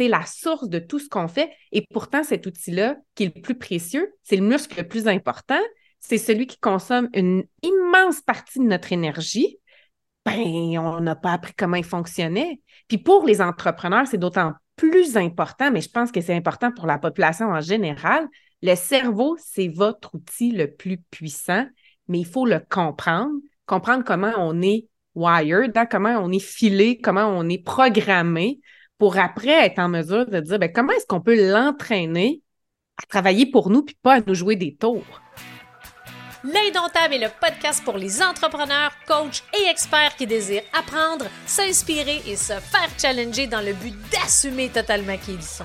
c'est la source de tout ce qu'on fait. Et pourtant, cet outil-là, qui est le plus précieux, c'est le muscle le plus important, c'est celui qui consomme une immense partie de notre énergie. Ben, on n'a pas appris comment il fonctionnait. Puis pour les entrepreneurs, c'est d'autant plus important, mais je pense que c'est important pour la population en général. Le cerveau, c'est votre outil le plus puissant, mais il faut le comprendre, comprendre comment on est wired, hein, comment on est filé, comment on est programmé pour après être en mesure de dire ben, comment est-ce qu'on peut l'entraîner à travailler pour nous puis pas à nous jouer des tours? L'Indomptable est le podcast pour les entrepreneurs, coachs et experts qui désirent apprendre, s'inspirer et se faire challenger dans le but d'assumer totalement qui ils sont.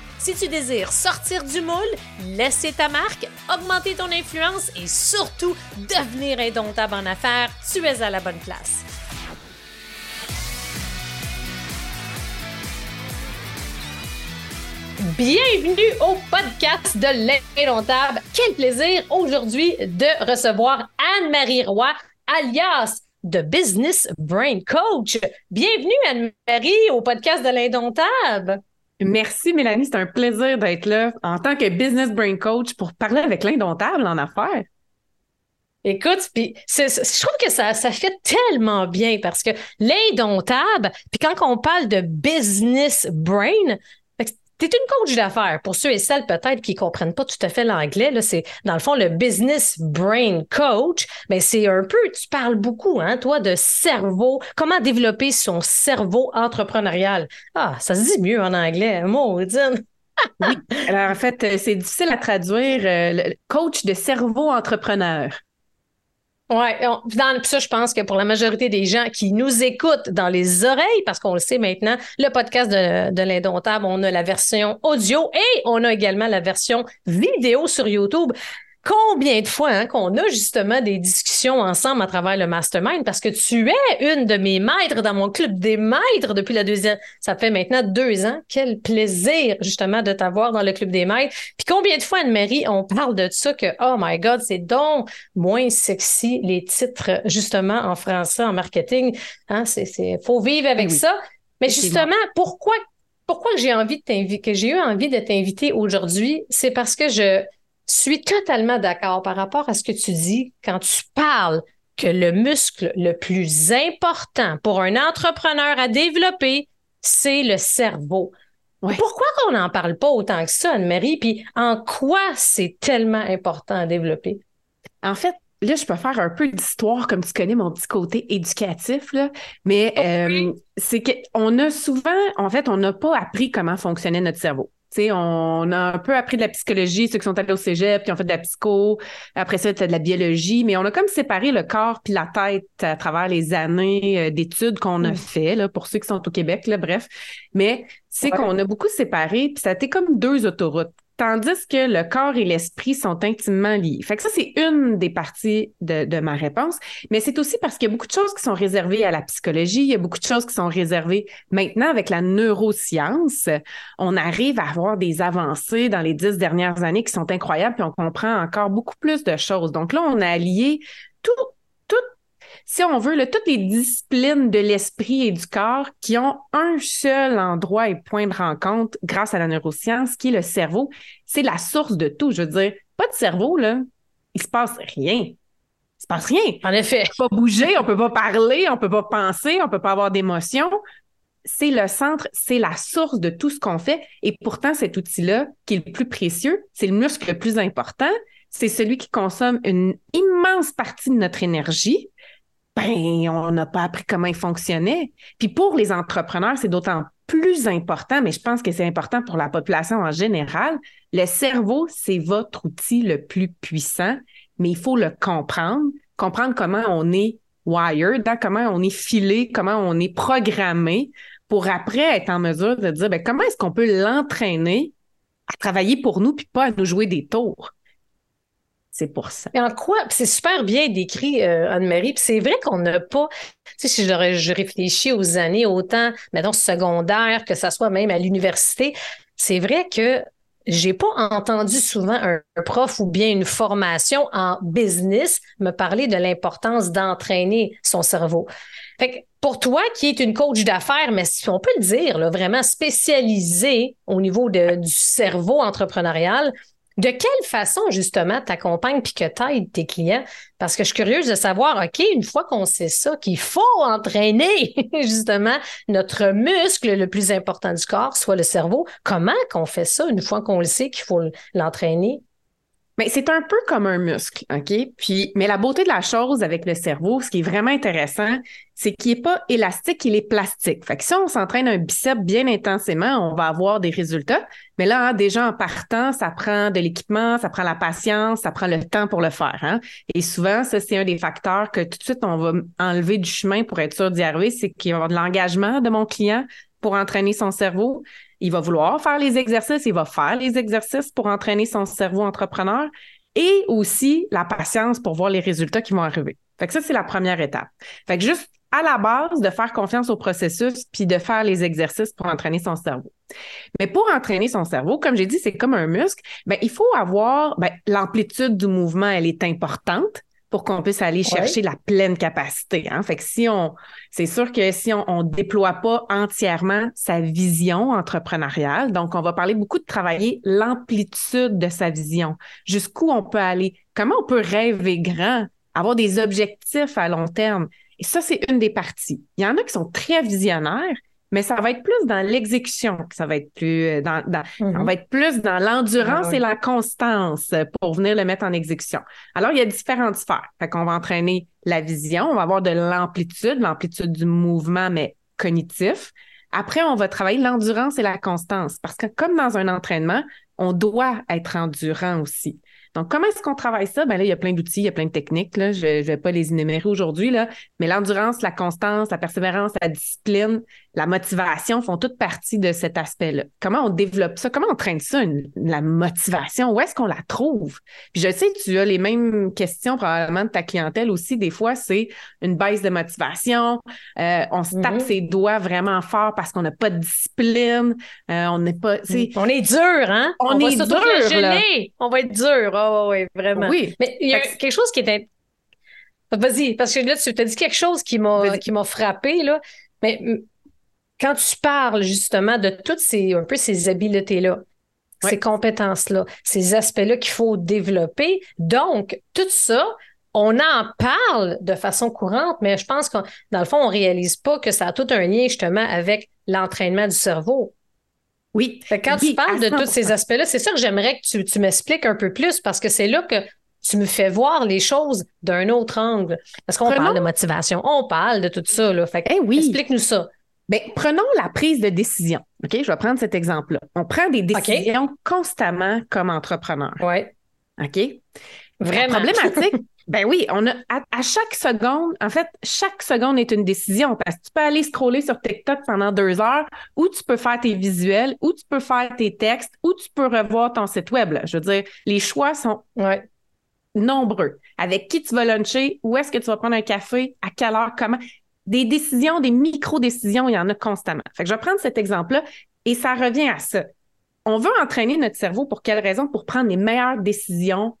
Si tu désires sortir du moule, laisser ta marque, augmenter ton influence et surtout devenir indomptable en affaires, tu es à la bonne place. Bienvenue au podcast de l'Indomptable. Quel plaisir aujourd'hui de recevoir Anne-Marie Roy, alias de Business Brain Coach. Bienvenue Anne-Marie au podcast de l'Indomptable. Merci, Mélanie. C'est un plaisir d'être là en tant que business brain coach pour parler avec l'indomptable en affaires. Écoute, puis je trouve que ça, fait tellement bien parce que l'indomptable, puis quand on parle de business brain, tu une coach d'affaires. Pour ceux et celles peut-être qui comprennent pas tout à fait l'anglais, c'est dans le fond le business brain coach. Mais c'est un peu, tu parles beaucoup, hein, toi, de cerveau, comment développer son cerveau entrepreneurial? Ah, ça se dit mieux en anglais, maudine. oui. Alors, en fait, euh, c'est difficile à traduire. Euh, coach de cerveau entrepreneur. Oui, ça, je pense que pour la majorité des gens qui nous écoutent dans les oreilles, parce qu'on le sait maintenant, le podcast de, de l'Indomptable, on a la version audio et on a également la version vidéo sur YouTube. Combien de fois hein, qu'on a justement des discussions ensemble à travers le mastermind? Parce que tu es une de mes maîtres dans mon club des maîtres depuis la deuxième. Ça fait maintenant deux ans. Quel plaisir justement de t'avoir dans le club des maîtres. Puis combien de fois, Anne-Marie, on parle de ça que, oh my God, c'est donc moins sexy les titres justement en français, en marketing. Hein, c'est, c'est, faut vivre avec ça. Mais justement, pourquoi, pourquoi j'ai envie de t'inviter, que j'ai eu envie de t'inviter aujourd'hui, c'est parce que je, suis totalement d'accord par rapport à ce que tu dis quand tu parles que le muscle le plus important pour un entrepreneur à développer, c'est le cerveau. Pourquoi qu'on n'en parle pas autant que ça, Anne-Marie? Puis en quoi c'est tellement important à développer? En fait, là, je peux faire un peu d'histoire, comme tu connais mon petit côté éducatif, là, mais euh, c'est qu'on a souvent, en fait, on n'a pas appris comment fonctionnait notre cerveau on a un peu appris de la psychologie, ceux qui sont allés au cégep, qui ont fait de la psycho. Après ça, tu de la biologie. Mais on a comme séparé le corps puis la tête à travers les années euh, d'études qu'on a fait, là, pour ceux qui sont au Québec, là, bref. Mais c'est qu'on a beaucoup séparé, puis ça a été comme deux autoroutes. Tandis que le corps et l'esprit sont intimement liés. Ça, c'est une des parties de, ma réponse. Mais c'est aussi parce qu'il y a beaucoup de choses qui sont réservées à la psychologie. Il y a beaucoup de choses qui sont réservées maintenant avec la neuroscience. On arrive à avoir des avancées dans les dix dernières années qui sont incroyables, puis on comprend encore beaucoup plus de choses. Donc là, on a allié tout, si on veut, toutes les disciplines de l'esprit et du corps qui ont un seul endroit et point de rencontre grâce à la neuroscience, qui est le cerveau, c'est la source de tout. Je veux dire, pas de cerveau, là, il se passe rien. Il se passe rien. En effet. On peut pas bouger, on peut pas parler, on peut pas penser, on peut pas avoir d'émotions. C'est le centre, c'est la source de tout ce qu'on fait. Et pourtant, cet outil-là, qui est le plus précieux, c'est le muscle le plus important. C'est celui qui consomme une immense partie de notre énergie ben, on n'a pas appris comment il fonctionnait. Puis pour les entrepreneurs, c'est d'autant plus important, mais je pense que c'est important pour la population en général. Le cerveau, c'est votre outil le plus puissant, mais il faut le comprendre, comprendre comment on est wired, hein, comment on est filé, comment on est programmé pour après être en mesure de dire ben, comment est-ce qu'on peut l'entraîner à travailler pour nous puis pas à nous jouer des tours? C'est pour ça. Et en quoi? C'est super bien décrit, euh, Anne-Marie. C'est vrai qu'on n'a pas. Si je, je réfléchis aux années, autant, mettons, secondaire, que ça soit même à l'université, c'est vrai que j'ai pas entendu souvent un, prof ou bien une formation en business me parler de l'importance d'entraîner son cerveau. Fait que pour toi, qui est une coach d'affaires, mais si on peut le dire, vraiment spécialisée au niveau du cerveau entrepreneurial, de quelle façon, justement, tu accompagnes puis que tu tes clients? Parce que je suis curieuse de savoir, OK, une fois qu'on sait ça, qu'il faut entraîner, justement, notre muscle le plus important du corps, soit le cerveau, comment qu'on fait ça une fois qu'on le sait qu'il faut l'entraîner? Mais c'est un peu comme un muscle, OK? Puis, mais la beauté de la chose avec le cerveau, ce qui est vraiment intéressant, c'est qu'il n'est pas élastique, il est plastique. Fait que si on s'entraîne un biceps bien intensément, on va avoir des résultats. Mais là, hein, déjà en partant, ça prend de l'équipement, ça prend la patience, ça prend le temps pour le faire. Hein? Et souvent, ça, c'est un des facteurs que tout de suite, on va enlever du chemin pour être sûr d'y arriver, c'est qu'il y avoir de l'engagement de mon client pour entraîner son cerveau. Il va vouloir faire les exercices, il va faire les exercices pour entraîner son cerveau entrepreneur et aussi la patience pour voir les résultats qui vont arriver. Fait que ça, c'est la première étape. Fait que juste à la base, de faire confiance au processus puis de faire les exercices pour entraîner son cerveau. Mais pour entraîner son cerveau, comme j'ai dit, c'est comme un muscle, ben, il faut avoir ben, l'amplitude du mouvement, elle est importante pour qu'on puisse aller chercher la pleine capacité. Hein? Fait que si on, c'est sûr que si on, ne déploie pas entièrement sa vision entrepreneuriale, donc on va parler beaucoup de travailler l'amplitude de sa vision, jusqu'où on peut aller, comment on peut rêver grand, avoir des objectifs à long terme. Et ça, c'est une des parties. Il y en a qui sont très visionnaires, mais ça va être plus dans l'exécution, ça va être plus euh, dans, on mm-hmm. va être plus dans l'endurance ah et la constance pour venir le mettre en exécution. Alors, il y a différentes sphères. Fait qu'on va entraîner la vision, on va avoir de l'amplitude, l'amplitude du mouvement, mais cognitif. Après, on va travailler l'endurance et la constance parce que comme dans un entraînement, on doit être endurant aussi. Donc, comment est-ce qu'on travaille ça? Ben là, il y a plein d'outils, il y a plein de techniques. Là. Je ne vais pas les énumérer aujourd'hui, là, mais l'endurance, la constance, la persévérance, la discipline, la motivation font toute partie de cet aspect-là. Comment on développe ça? Comment on traîne ça, la motivation? Où est-ce qu'on la trouve? Puis je sais que tu as les mêmes questions probablement de ta clientèle aussi. Des fois, c'est une baisse de motivation. Euh, on se tape mm-hmm. ses doigts vraiment fort parce qu'on n'a pas de discipline. Euh, on n'est pas. On est dur, hein? On, est va dur. On va être dur. Oh, oui, vraiment. Oui. Mais il y a quelque chose qui est. Vas-y, parce que là, tu as dit quelque chose qui m'a qui m'a frappé, là. Mais quand tu parles justement de toutes ces, un peu ces habiletés-là, ces compétences-là, ces aspects-là qu'il faut développer, donc tout ça, on en parle de façon courante, mais je pense que dans le fond, on réalise pas que ça a tout un lien justement avec l'entraînement du cerveau. Oui. quand tu parles de tous ces aspects-là, c'est ça que j'aimerais que tu, tu m'expliques un peu plus parce que c'est là que tu me fais voir les choses d'un autre angle. Parce qu'on parle de motivation, on parle de tout ça. Là. Fait eh oui. explique-nous ça. Bien, prenons la prise de décision. OK? Je vais prendre cet exemple-là. On prend des décisions constamment comme entrepreneur. Oui. OK? Vraiment. Problématique. ben oui, on a à, chaque seconde, en fait, chaque seconde est une décision parce que tu peux aller scroller sur TikTok pendant deux heures, ou tu peux faire tes visuels, ou tu peux faire tes textes, ou tu peux revoir ton site web. Je veux dire, les choix sont nombreux. Avec qui tu vas luncher, où est-ce que tu vas prendre un café, à quelle heure, comment? Des décisions, des micro-décisions, il y en a constamment. Fait je vais prendre cet exemple-là et ça revient à ça. On veut entraîner notre cerveau pour quelle raison? Pour prendre les meilleures décisions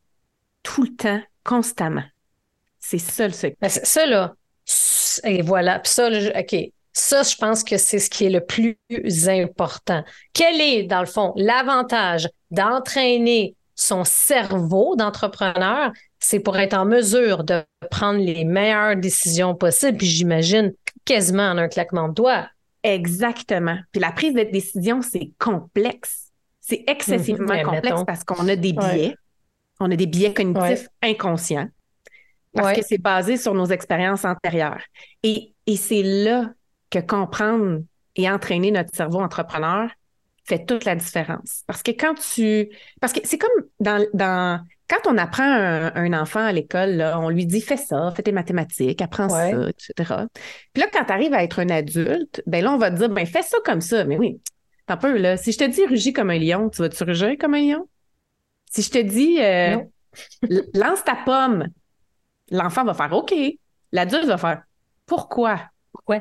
tout le temps, constamment. C'est ça le secret. Ben, ça, et voilà. ça, OK. Ça, je pense que c'est ce qui est le plus important. Quel est, dans le fond, l'avantage d'entraîner son cerveau d'entrepreneur, c'est pour être en mesure de prendre les meilleures décisions possibles, puis j'imagine quasiment en un claquement de doigts. Exactement. Puis la prise de décision, c'est complexe. C'est excessivement mhm. complexe parce qu'on a des biais. On a des biais cognitifs inconscients parce que c'est basé sur nos expériences antérieures. Et, et c'est là que comprendre et entraîner notre cerveau entrepreneur fait toute la différence. Parce que quand tu... Parce que c'est comme dans, dans quand on apprend un, enfant à l'école, on lui dit fais ça, fais tes mathématiques, apprends ça, etc. Puis là, quand tu arrives à être un adulte, ben là, on va te dire ben fais ça comme ça. Mais oui, un peu là. Si je te dis rugis comme un lion, tu vas-tu rugir comme un lion? Si je te dis euh, lance ta pomme. L'enfant va faire OK. L'adulte va faire Pourquoi? Pourquoi?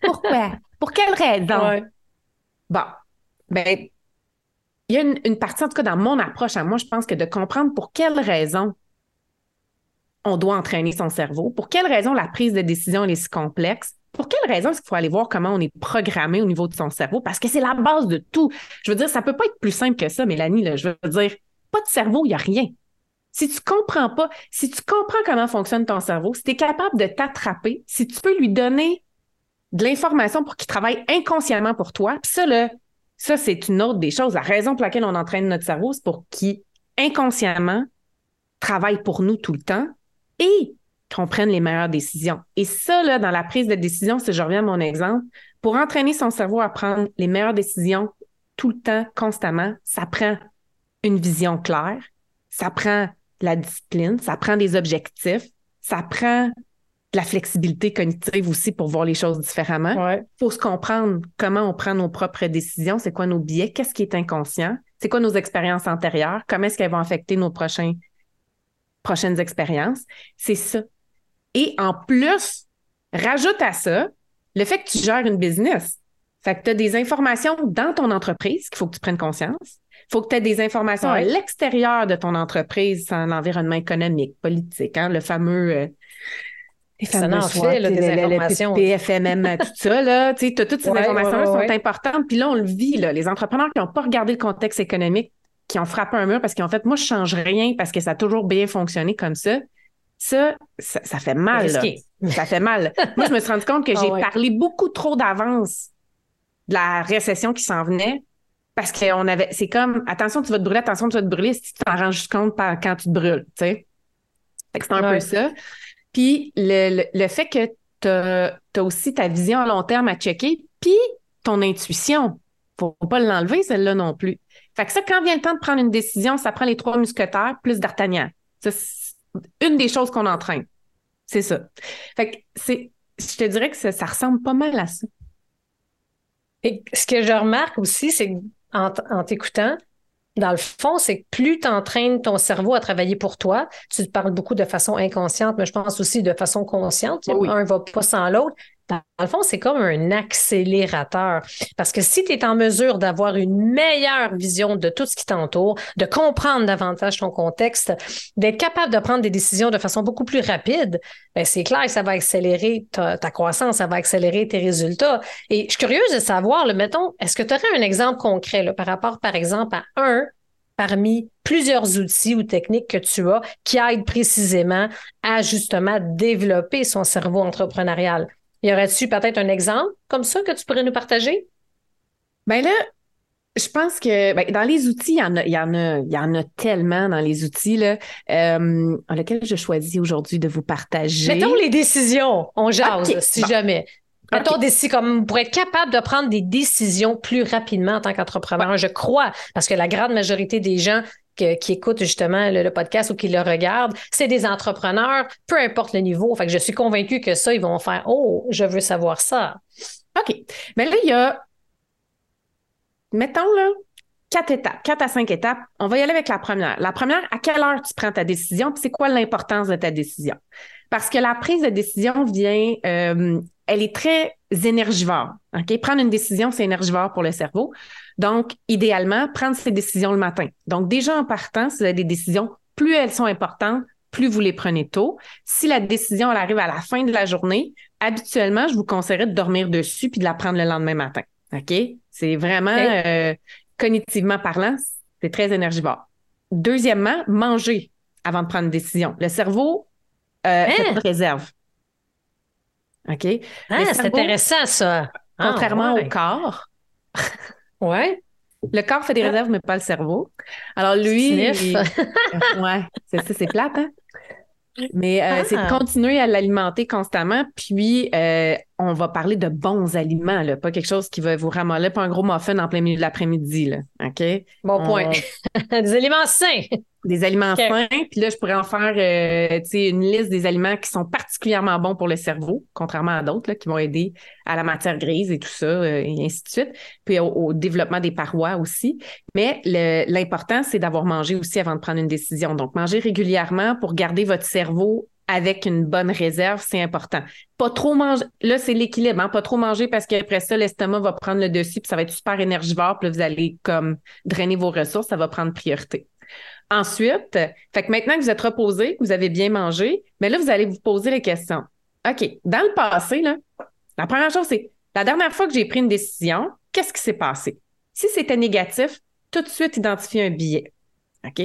Pourquoi? Pour quelle raison? Bon, ben, il y a une, partie, en tout cas, dans mon approche à moi, je pense que de comprendre pour quelle raison on doit entraîner son cerveau, pour quelle raison la prise de décision est si complexe, pour quelle raison est-ce faut aller voir comment on est programmé au niveau de son cerveau? Parce que c'est la base de tout. Je veux dire, ça peut pas être plus simple que ça, Mélanie. Là. Je veux dire, pas de cerveau, il n'y a rien. Si tu comprends pas, si tu comprends comment fonctionne ton cerveau, si tu es capable de t'attraper, si tu peux lui donner de l'information pour qu'il travaille inconsciemment pour toi, puis ça, là, ça, c'est une autre des choses. La raison pour laquelle on entraîne notre cerveau, c'est pour qu'il inconsciemment travaille pour nous tout le temps et qu'on prenne les meilleures décisions. Et ça, là, dans la prise de décision, si je reviens à mon exemple, pour entraîner son cerveau à prendre les meilleures décisions tout le temps, constamment, ça prend une vision claire, ça prend la discipline, ça prend des objectifs, ça prend de la flexibilité cognitive aussi pour voir les choses différemment. Il faut se comprendre comment on prend nos propres décisions, c'est quoi nos biais, qu'est-ce qui est inconscient, c'est quoi nos expériences antérieures, comment est-ce qu'elles vont affecter nos prochains, prochaines expériences. C'est ça. Et en plus, rajoute à ça le fait que tu gères une business. Fait que tu as des informations dans ton entreprise qu'il faut que tu prennes conscience. Il faut que tu aies des informations à l'extérieur de ton entreprise, dans l'environnement économique, politique, hein, le fameux euh, les ça en fait, là, des informations. PFMM, tout ça, là. Tu sais, toutes ces informations-là sont importantes. Puis là, on le vit, là. Les entrepreneurs qui n'ont pas regardé le contexte économique, qui ont frappé un mur parce qu'en fait, moi, je change rien parce que ça a toujours bien fonctionné comme ça. Ça, ça, fait mal, là. Ça fait mal. moi, je me suis rendu compte que ah j'ai parlé beaucoup trop d'avance de la récession qui s'en venait parce qu'on avait, c'est comme, attention, tu vas te brûler, attention, tu vas te brûler si tu t'en rends juste compte quand tu te brûles, tu sais. c'est un peu ça. Puis le, fait que tu as, aussi ta vision à long terme à checker, puis ton intuition. Faut pas l'enlever, celle-là non plus. Fait que ça, quand vient le temps de prendre une décision, ça prend les trois musquetaires plus d'Artagnan. C'est une des choses qu'on entraîne. C'est ça. Fait que c'est, je te dirais que ça, ça, ressemble pas mal à ça. Et ce que je remarque aussi, c'est en t'écoutant, dans le fond, c'est que plus tu entraînes ton cerveau à travailler pour toi, tu te parles beaucoup de façon inconsciente, mais je pense aussi de façon consciente. Un va pas sans l'autre. Dans le fond, c'est comme un accélérateur. Parce que si tu es en mesure d'avoir une meilleure vision de tout ce qui t'entoure, de comprendre davantage ton contexte, d'être capable de prendre des décisions de façon beaucoup plus rapide, ben c'est clair que ça va accélérer ta, croissance, ça va accélérer tes résultats. Et je suis curieuse de savoir, le mettons, est-ce que tu aurais un exemple concret là, par rapport, par exemple, à un parmi plusieurs outils ou techniques que tu as qui aident précisément à justement développer son cerveau entrepreneurial? Y aurait-tu peut-être un exemple comme ça que tu pourrais nous partager? Bien là, je pense que ben, dans les outils, il y en a, il y en a, il y en a tellement dans les outils là, euh, lesquels je choisis aujourd'hui de vous partager? Mettons les décisions, on jase si jamais. Mettons comme pour être capable de prendre des décisions plus rapidement en tant qu'entrepreneur. Je crois, parce que la grande majorité des gens qui écoutent justement le, podcast ou qui le regardent, c'est des entrepreneurs, peu importe le niveau. Fait que je suis convaincue que ça, ils vont faire Oh, je veux savoir ça. OK. Mais là, il y a, mettons là, quatre étapes, quatre à cinq étapes. On va y aller avec la première. La première, à quelle heure tu prends ta décision, puis c'est quoi l'importance de ta décision? Parce que la prise de décision vient, euh, elle est très énergivore. OK? Prendre une décision, c'est énergivore pour le cerveau. Donc, idéalement, prendre ces décisions le matin. Donc, déjà en partant, si vous avez des décisions, plus elles sont importantes, plus vous les prenez tôt. Si la décision elle arrive à la fin de la journée, habituellement, je vous conseillerais de dormir dessus puis de la prendre le lendemain matin. OK? C'est vraiment euh, cognitivement parlant, c'est très énergivore. Deuxièmement, manger avant de prendre une décision. Le cerveau euh, fait hein? réserve. OK? Ah, c'est intéressant, ça. Ah, contrairement au corps, Ouais. Le corps fait des ah. réserves, mais pas le cerveau. Alors lui, ouais, c'est ça, c'est plate, hein? Mais euh, c'est de ah. continuer à l'alimenter constamment. Puis, euh, on va parler de bons aliments, là, pas quelque chose qui va vous ramoller, pas un gros muffin en plein milieu de l'après-midi. Là, OK? Bon point. des aliments sains. Des aliments sains, puis là, je pourrais en faire euh, une liste des aliments qui sont particulièrement bons pour le cerveau, contrairement à d'autres qui vont aider à la matière grise et tout ça, euh, et ainsi de suite, puis au, développement des parois aussi. Mais l'important, c'est d'avoir mangé aussi avant de prendre une décision. Donc, manger régulièrement pour garder votre cerveau avec une bonne réserve, c'est important. Pas trop manger. Là, c'est l'équilibre, hein? Pas trop manger parce qu'après ça, l'estomac va prendre le dessus, puis ça va être super énergivore, puis là, vous allez comme drainer vos ressources, ça va prendre priorité. Ensuite, fait que maintenant que vous êtes reposé, que vous avez bien mangé, mais là, vous allez vous poser les questions. OK, dans le passé, là, la première chose, c'est la dernière fois que j'ai pris une décision, qu'est-ce qui s'est passé? Si c'était négatif, tout de suite identifier un billet. OK?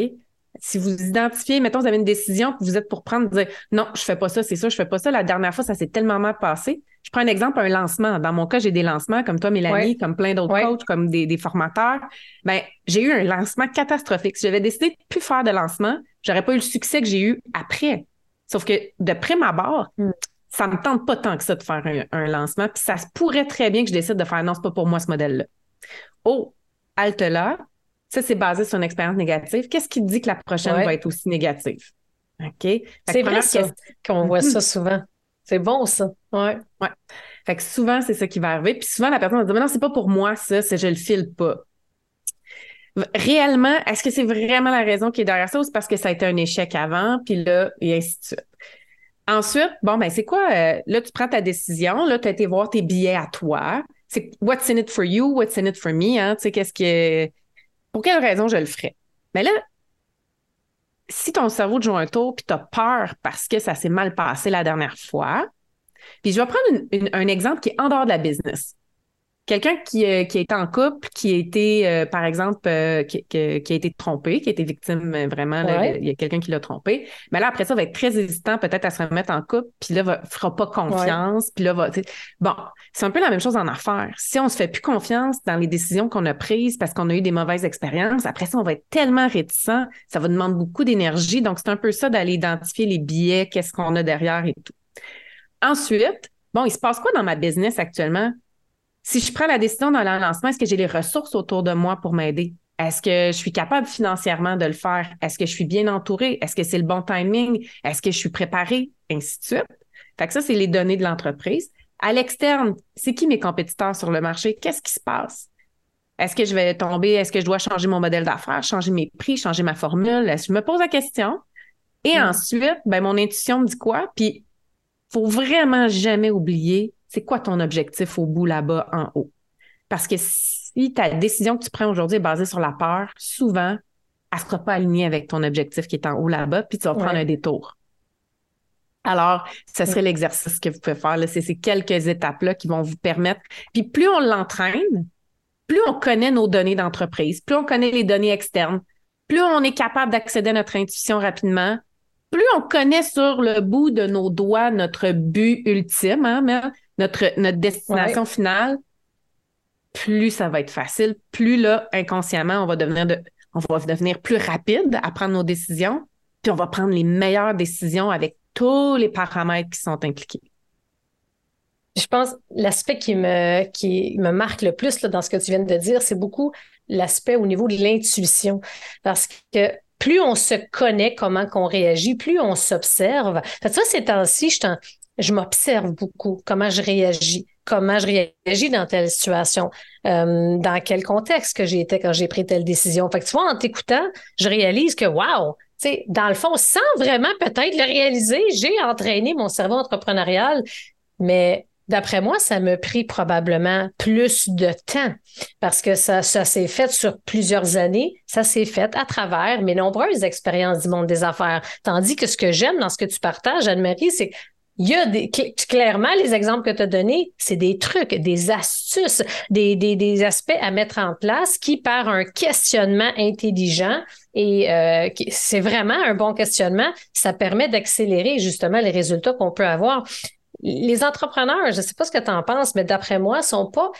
Si vous identifiez, mettons, vous avez une décision, que vous êtes pour prendre, dire non, je fais pas ça, c'est ça, je fais pas ça. La dernière fois, ça s'est tellement mal passé. Je prends un exemple, un lancement. Dans mon cas, j'ai des lancements comme toi, Mélanie, comme plein d'autres coachs, comme des, formateurs. Ben, j'ai eu un lancement catastrophique. Si j'avais décidé de plus faire de lancement, j'aurais pas eu le succès que j'ai eu après. Sauf que de prime abord, mm. ça me tente pas tant que ça de faire un, lancement. Puis ça se pourrait très bien que je décide de faire non, c'est pas pour moi ce modèle-là. Oh, halte là, ça, c'est basé sur une expérience négative. Qu'est-ce qui dit que la prochaine va être aussi négative? OK? C'est vrai qu'on voit ça souvent. C'est bon, ça. Ouais. Ouais. Fait que souvent, c'est ça qui va arriver. Puis souvent, la personne va dire, mais non, c'est pas pour moi, ça, c'est je le file pas. Réellement, est-ce que c'est vraiment la raison qui est derrière ça ou c'est parce que ça a été un échec avant, puis là, et ainsi de suite? Ensuite, bon, ben, c'est quoi? Euh, là, tu prends ta décision, là, tu as été voir tes billets à toi. C'est what's in it for you, what's in it for me, hein? Tu sais, qu'est-ce que pour quelle raison je le ferais? Mais là, si ton cerveau te joue un tour puis tu as peur parce que ça s'est mal passé la dernière fois, puis je vais prendre un exemple qui est en dehors de la business. Quelqu'un qui, euh, qui est en couple, qui a été, euh, par exemple, euh, qui, qui, a été trompé, qui a été victime vraiment, il y a quelqu'un qui l'a trompé. Mais là, après ça, va être très hésitant peut-être à se remettre en couple, puis là, va, fera pas confiance, puis là, va. Bon, c'est un peu la même chose en affaires. Si on se fait plus confiance dans les décisions qu'on a prises parce qu'on a eu des mauvaises expériences, après ça, on va être tellement réticent, ça va demander beaucoup d'énergie. Donc, c'est un peu ça d'aller identifier les billets, qu'est-ce qu'on a derrière et tout. Ensuite, bon, il se passe quoi dans ma business actuellement? Si je prends la décision dans le lancement, est-ce que j'ai les ressources autour de moi pour m'aider? Est-ce que je suis capable financièrement de le faire? Est-ce que je suis bien entourée? Est-ce que c'est le bon timing? Est-ce que je suis préparée? Ainsi de suite. Fait que ça, c'est les données de l'entreprise. À l'externe, c'est qui mes compétiteurs sur le marché? Qu'est-ce qui se passe? Est-ce que je vais tomber? Est-ce que je dois changer mon modèle d'affaires, changer mes prix, changer ma formule? Est-ce que je me pose la question? Et mm. ensuite, ben, mon intuition me dit quoi? Puis, faut vraiment jamais oublier c'est quoi ton objectif au bout là-bas en haut? Parce que si ta décision que tu prends aujourd'hui est basée sur la peur, souvent, elle ne sera pas alignée avec ton objectif qui est en haut là-bas, puis tu vas prendre un détour. Alors, ce serait l'exercice que vous pouvez faire. C'est ces quelques étapes-là qui vont vous permettre. Puis plus on l'entraîne, plus on connaît nos données d'entreprise, plus on connaît les données externes, plus on est capable d'accéder à notre intuition rapidement, plus on connaît sur le bout de nos doigts notre but ultime, hein, notre, notre destination finale, plus ça va être facile, plus là, inconsciemment, on va devenir de, on va devenir plus rapide à prendre nos décisions, puis on va prendre les meilleures décisions avec tous les paramètres qui sont impliqués. Je pense l'aspect qui me, qui me marque le plus là, dans ce que tu viens de dire, c'est beaucoup l'aspect au niveau de l'intuition. Parce que plus on se connaît comment qu'on réagit, plus on s'observe. Ça, ces temps-ci, je, je m'observe beaucoup, comment je réagis, comment je réagis dans telle situation, euh, dans quel contexte que j'étais quand j'ai pris telle décision? Fait que tu vois, en t'écoutant, je réalise que, wow, dans le fond, sans vraiment peut-être le réaliser, j'ai entraîné mon cerveau entrepreneurial, mais D'après moi, ça me pris probablement plus de temps parce que ça, ça s'est fait sur plusieurs années. Ça s'est fait à travers mes nombreuses expériences du monde des affaires. Tandis que ce que j'aime dans ce que tu partages, Anne-Marie, c'est il y a des, clairement, les exemples que tu as donnés, c'est des trucs, des astuces, des, des, des, aspects à mettre en place qui, par un questionnement intelligent, et euh, c'est vraiment un bon questionnement, ça permet d'accélérer justement les résultats qu'on peut avoir. Les entrepreneurs, je ne sais pas ce que tu en penses, mais d'après moi, sont pas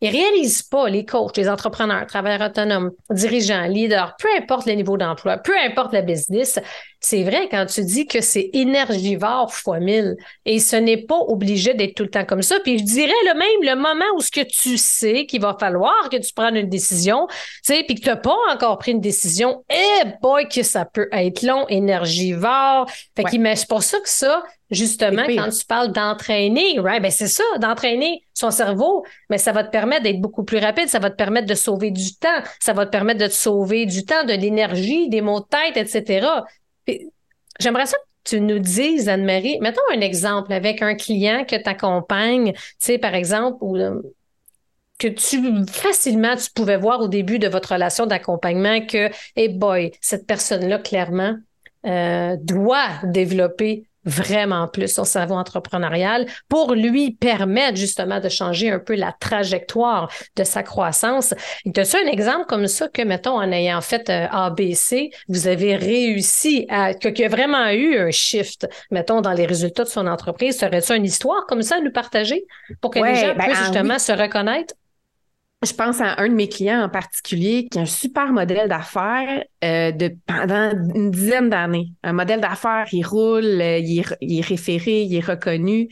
ils réalisent pas, les coachs, les entrepreneurs, travailleurs autonomes, dirigeants, leaders, peu importe le niveau d'emploi, peu importe le business, c'est vrai quand tu dis que c'est énergivore fois mille. Et ce n'est pas obligé d'être tout le temps comme ça. Puis je dirais le même, le moment où ce que tu sais qu'il va falloir que tu prennes une décision, tu sais, puis que tu n'as pas encore pris une décision, eh boy, que ça peut être long, énergivore. Fait ouais. c'est pour ça que ça, justement, quand tu parles d'entraîner, right, ben c'est ça, d'entraîner son cerveau, mais ça va te permettre d'être beaucoup plus rapide, ça va te permettre de sauver du temps, ça va te permettre de te sauver du temps, de l'énergie, des maux de tête, etc. J'aimerais ça que tu nous dises, Anne-Marie, mettons un exemple avec un client que tu accompagnes, tu sais, par exemple, euh, que tu facilement tu pouvais voir au début de votre relation d'accompagnement que, hey boy, cette personne-là, clairement, euh, doit développer vraiment plus son cerveau entrepreneurial pour lui permettre justement de changer un peu la trajectoire de sa croissance. Tu as un exemple comme ça que, mettons, en ayant fait euh, ABC, vous avez réussi à, que, qu'il y a vraiment eu un shift, mettons, dans les résultats de son entreprise? Serait-ce une histoire comme ça à nous partager pour que les gens ben, puissent ah justement se reconnaître? Je pense à un de mes clients en particulier qui a un super modèle d'affaires euh, de pendant une dizaine d'années. Un modèle d'affaires, il roule, euh, il, est, référé, il est reconnu,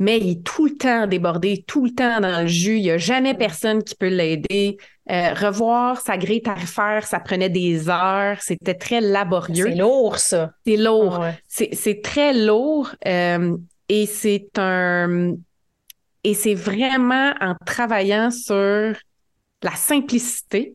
mais il est tout le temps débordé, tout le temps dans le jus. Il n'y a jamais personne qui peut l'aider. Euh, revoir sa grille tarifaire, ça prenait des heures, c'était très laborieux. C'est lourd, ça. C'est lourd. Ah c'est très lourd et c'est un et c'est vraiment en travaillant sur la simplicité,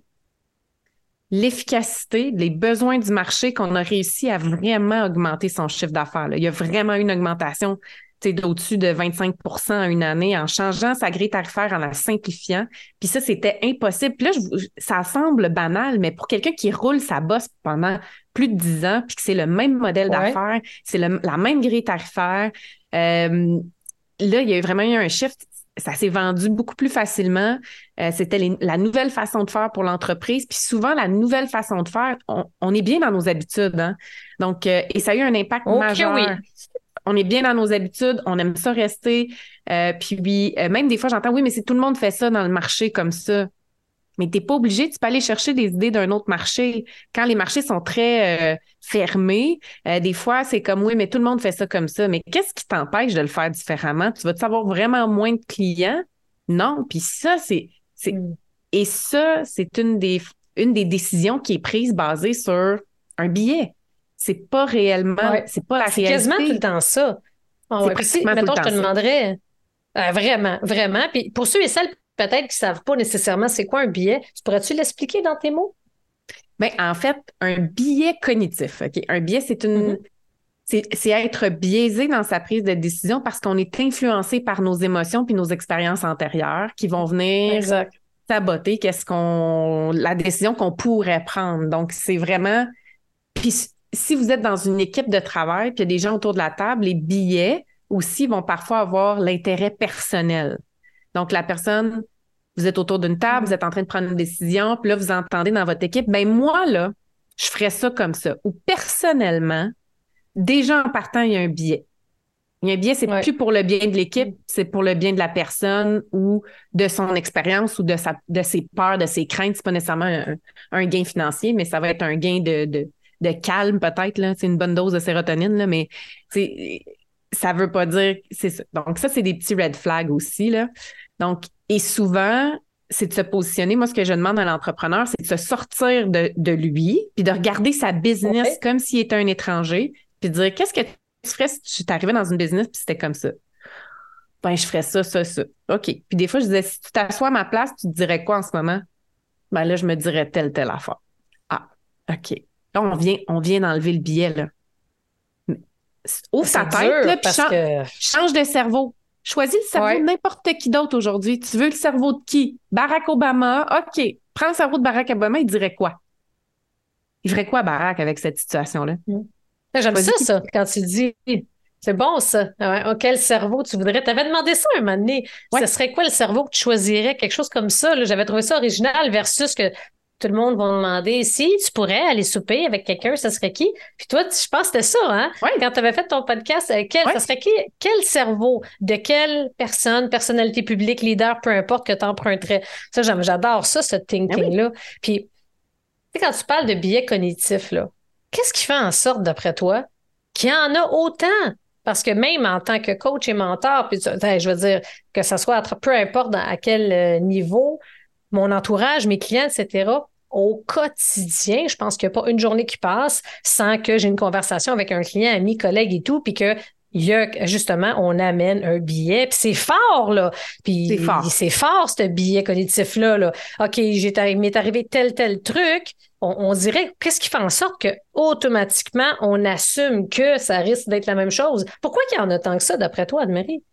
l'efficacité, les besoins du marché qu'on a réussi à vraiment augmenter son chiffre d'affaires. Il y a vraiment une augmentation d'au-dessus de 25% en une année en changeant sa grille tarifaire, en la simplifiant. Puis ça, c'était impossible. Puis là, ça semble banal, mais pour quelqu'un qui roule sa bosse pendant plus de 10 ans, puis que c'est le même modèle d'affaires, c'est la même grille tarifaire, euh, là, il y a vraiment eu un shift. Ça s'est vendu beaucoup plus facilement. Euh, c'était la nouvelle façon de faire pour l'entreprise. Puis souvent, la nouvelle façon de faire, on, est bien dans nos habitudes. Hein? Donc, euh, et ça a eu un impact majeur. Oui. On est bien dans nos habitudes, on aime ça rester. Euh, puis même des fois, j'entends, oui, mais c'est tout le monde fait ça dans le marché comme ça. Mais tu n'es pas obligé, tu peux aller chercher des idées d'un autre marché. Quand les marchés sont très euh, fermés, euh, des fois, c'est comme oui, mais tout le monde fait ça comme ça. Mais qu'est-ce qui t'empêche de le faire différemment? Tu vas-tu avoir vraiment moins de clients? Non. Puis ça, c'est. Mm. Et ça, c'est une des, une des décisions qui est prise basée sur un billet. C'est pas réellement. C'est pas la réalité. C'est quasiment tout le temps ça. Oh, ouais. si, mettons, je te demanderais. Euh, vraiment, vraiment. Puis pour ceux et celles peut-être qui ne savent pas nécessairement c'est quoi un biais. Tu pourrais-tu l'expliquer dans tes mots? Bien, en fait, un biais cognitif. OK? Un biais, c'est une. Mm-hmm. C'est être biaisé dans sa prise de décision parce qu'on est influencé par nos émotions puis nos expériences antérieures qui vont venir saboter qu'est-ce qu'on la décision qu'on pourrait prendre. Donc, c'est vraiment. Puis si vous êtes dans une équipe de travail, puis il y a des gens autour de la table, les billets aussi vont parfois avoir l'intérêt personnel. Donc, la personne, vous êtes autour d'une table, vous êtes en train de prendre une décision, puis là, vous entendez dans votre équipe, ben moi, là, je ferais ça comme ça. Ou personnellement, déjà en partant, il y a un biais. Il y a un biais, c'est plus pour le bien de l'équipe, c'est pour le bien de la personne ou de son expérience ou de, sa, de ses peurs, de ses craintes. C'est pas nécessairement un, gain financier, mais ça va être un gain de, de, de calme peut-être. C'est une bonne dose de sérotonine, là, mais ça veut pas dire ça. Donc, ça, c'est des petits red flags aussi. Là. Donc, et souvent, c'est de se positionner. Moi, ce que je demande à l'entrepreneur, c'est de se sortir de, de, lui, puis de regarder sa business comme s'il était un étranger, puis de dire qu'est-ce que tu ferais si tu t'arrivais dans une business puis c'était comme ça? Ben, je ferais ça, ça, ça. OK. Puis des fois, je disais, si tu t'assois à ma place, tu te dirais quoi en ce moment? Ben là, je me dirais telle, telle affaire. Ah, OK. Là, on vient, on vient d'enlever le billet, là. Ouvre ta tête, là, puis change de cerveau. Choisis le cerveau de n'importe qui d'autre aujourd'hui. Tu veux le cerveau de qui? Barack Obama. OK. Prends le cerveau de Barack Obama, il dirait quoi? Il ferait quoi, Barack, avec cette situation-là? Mm. J'aime ça, ça, quand tu dis. C'est bon, ça. Ah quel cerveau tu voudrais? Tu avais demandé ça un moment donné. Ce serait quoi le cerveau que tu choisirais? Quelque chose comme ça. J'avais trouvé ça original versus que tout le monde va demander si tu pourrais aller souper avec quelqu'un, ça serait qui? Puis toi, je pense que c'était ça, hein? Quand tu avais fait ton podcast, euh, quel, ça serait qui? Quel cerveau? De quelle personne, personnalité publique, leader, peu importe que tu emprunterais? Ça, j'adore ça, ce thinking-là. Ah Puis, tu sais, quand tu parles de biais cognitifs, là, qu'est-ce qui fait en sorte, d'après toi, qu'il y en a autant? Parce que même en tant que coach et mentor, puis ben, je veux dire que ce soit peu importe à quel euh, niveau, mon entourage, mes clients, etc., au quotidien, je pense qu'il n'y a pas une journée qui passe sans que j'ai une conversation avec un client, ami, collègue et tout, puis que il y a justement, on amène un billet, puis c'est fort, là. Puis c'est fort. c'est fort, ce billet cognitif-là. Là. OK, j'ai m'est arrivé tel, tel truc. On, dirait, qu'est-ce qui fait en sorte que automatiquement, on assume que ça risque d'être la même chose? Pourquoi qu'il y en a tant que ça, d'après toi, Anne-Marie?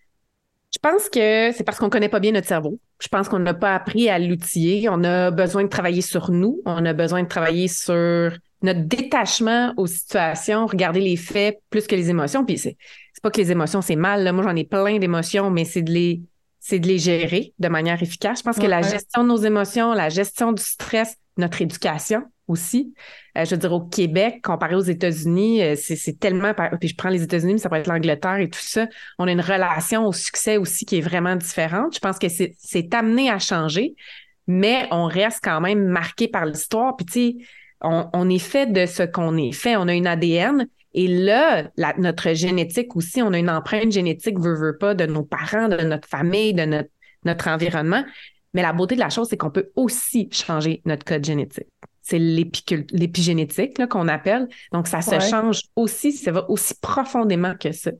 Je pense que c'est parce qu'on connaît pas bien notre cerveau. Je pense qu'on n'a pas appris à l'outiller. On a besoin de travailler sur nous. On a besoin de travailler sur notre détachement aux situations, regarder les faits plus que les émotions. Puis c'est, c'est pas que les émotions, c'est mal. Là. Moi, j'en ai plein d'émotions, mais c'est de les c'est de les gérer de manière efficace. Je pense que la gestion de nos émotions, la gestion du stress, notre éducation aussi. Euh, je veux dire, au Québec, comparé aux États-Unis, euh, c'est tellement. Puis je prends les États-Unis, mais ça peut être l'Angleterre et tout ça. On a une relation au succès aussi qui est vraiment différente. Je pense que c'est amené à changer, mais on reste quand même marqué par l'histoire. Puis, tu sais, on, est fait de ce qu'on est fait. On a une ADN, et là, notre génétique aussi, on a une empreinte génétique, veut, veut pas, de nos parents, de notre famille, de notre environnement. Mais la beauté de la chose, c'est qu'on peut aussi changer notre code génétique. C'est l'épigénétique qu'on appelle. Donc, ça se change aussi, ça va aussi profondément que ça.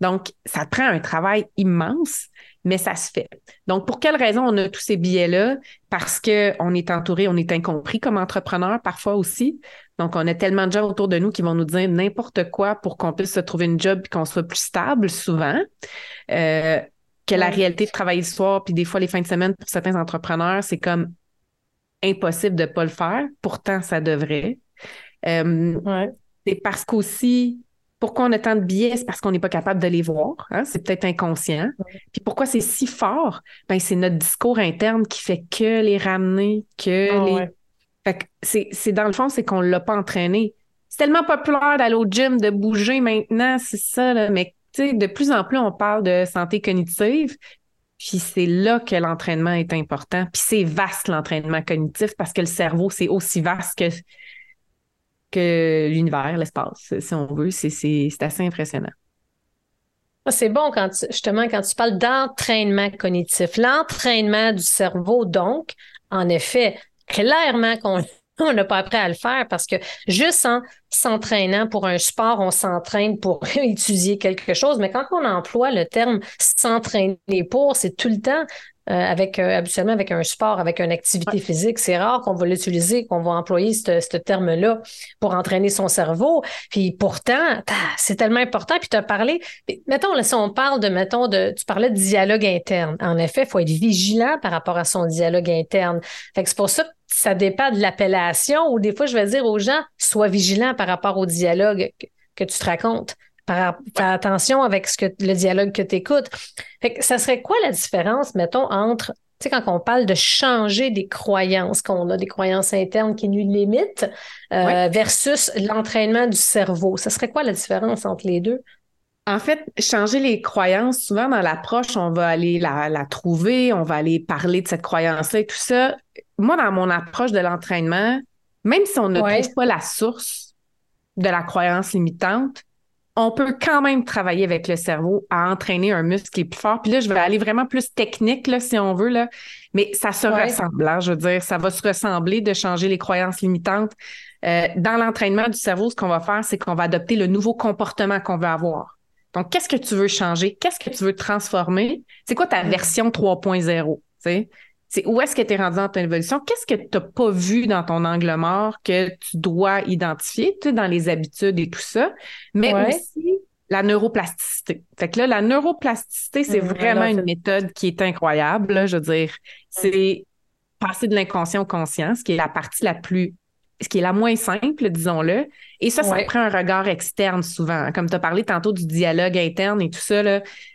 Donc, ça prend un travail immense, mais ça se fait. Donc, pour quelle raison on a tous ces billets-là? Parce qu'on est entouré, on est incompris comme entrepreneur parfois aussi. Donc, on a tellement de gens autour de nous qui vont nous dire n'importe quoi pour qu'on puisse se trouver une job et qu'on soit plus stable souvent. Euh, que la réalité de travailler le soir, puis des fois les fins de semaine pour certains entrepreneurs, c'est comme impossible de ne pas le faire. Pourtant, ça devrait. Euh, c'est parce qu'aussi, pourquoi on a tant de billets, c'est parce qu'on n'est pas capable de les voir. Hein? C'est peut-être inconscient. Puis pourquoi c'est si fort? Ben, c'est notre discours interne qui fait que les ramener, que ah les c'est dans le fond, c'est qu'on l'a pas entraîné. C'est tellement populaire d'aller au gym, de bouger maintenant, c'est ça, là. mais de plus en plus, on parle de santé cognitive. Puis c'est là que l'entraînement est important. Puis c'est vaste l'entraînement cognitif parce que le cerveau, c'est aussi vaste que, l'univers, l'espace, si on veut. C'est assez impressionnant. Ah, c'est bon quand justement quand tu parles d'entraînement cognitif. L'entraînement du cerveau, donc, en effet, clairement qu'on on n'a pas appris à le faire parce que juste en s'entraînant pour un sport, on s'entraîne pour étudier quelque chose. Mais quand on emploie le terme s'entraîner pour, c'est tout le temps euh, avec euh, habituellement avec un sport, avec une activité physique. C'est rare qu'on va l'utiliser, qu'on va employer ce terme-là pour entraîner son cerveau. Puis pourtant, c'est tellement important. Puis tu as parlé, mettons, là, si on parle de, mettons, de, tu parlais de dialogue interne. En effet, il faut être vigilant par rapport à son dialogue interne. Fait que c'est pour ça que ça dépend de l'appellation ou des fois, je vais dire aux gens, sois vigilant par rapport au dialogue que tu te racontes fais attention avec ce que, le dialogue que tu écoutes. ça serait quoi la différence, mettons, entre, tu sais, quand on parle de changer des croyances, qu'on a des croyances internes qui nous limitent, euh, versus l'entraînement du cerveau? Ça serait quoi la différence entre les deux? En fait, changer les croyances, souvent dans l'approche, on va aller la, la, trouver, on va aller parler de cette croyance-là et tout ça. Moi, dans mon approche de l'entraînement, même si on ne trouve pas la source de la croyance limitante, on peut quand même travailler avec le cerveau à entraîner un muscle qui est plus fort. Puis là, je vais aller vraiment plus technique, là, si on veut, là. Mais ça se ressemble, hein, je veux dire, ça va se ressembler de changer les croyances limitantes. Euh, dans l'entraînement du cerveau, ce qu'on va faire, c'est qu'on va adopter le nouveau comportement qu'on veut avoir. Donc, qu'est-ce que tu veux changer? Qu'est-ce que tu veux transformer? C'est quoi ta mm. version 3.0? C'est où est-ce que tu es rendu dans ton évolution? Qu'est-ce que tu n'as pas vu dans ton angle mort que tu dois identifier, tu dans les habitudes et tout ça, mais aussi la neuroplasticité. Fait que là, la neuroplasticité, c'est mmh, vraiment une méthode qui est incroyable. je veux dire, c'est passer de l'inconscient au conscient, ce qui est la partie la plus ce qui est la moins simple, disons-le. Et ça, ça prend un regard externe souvent. Comme tu as parlé tantôt du dialogue interne et tout ça,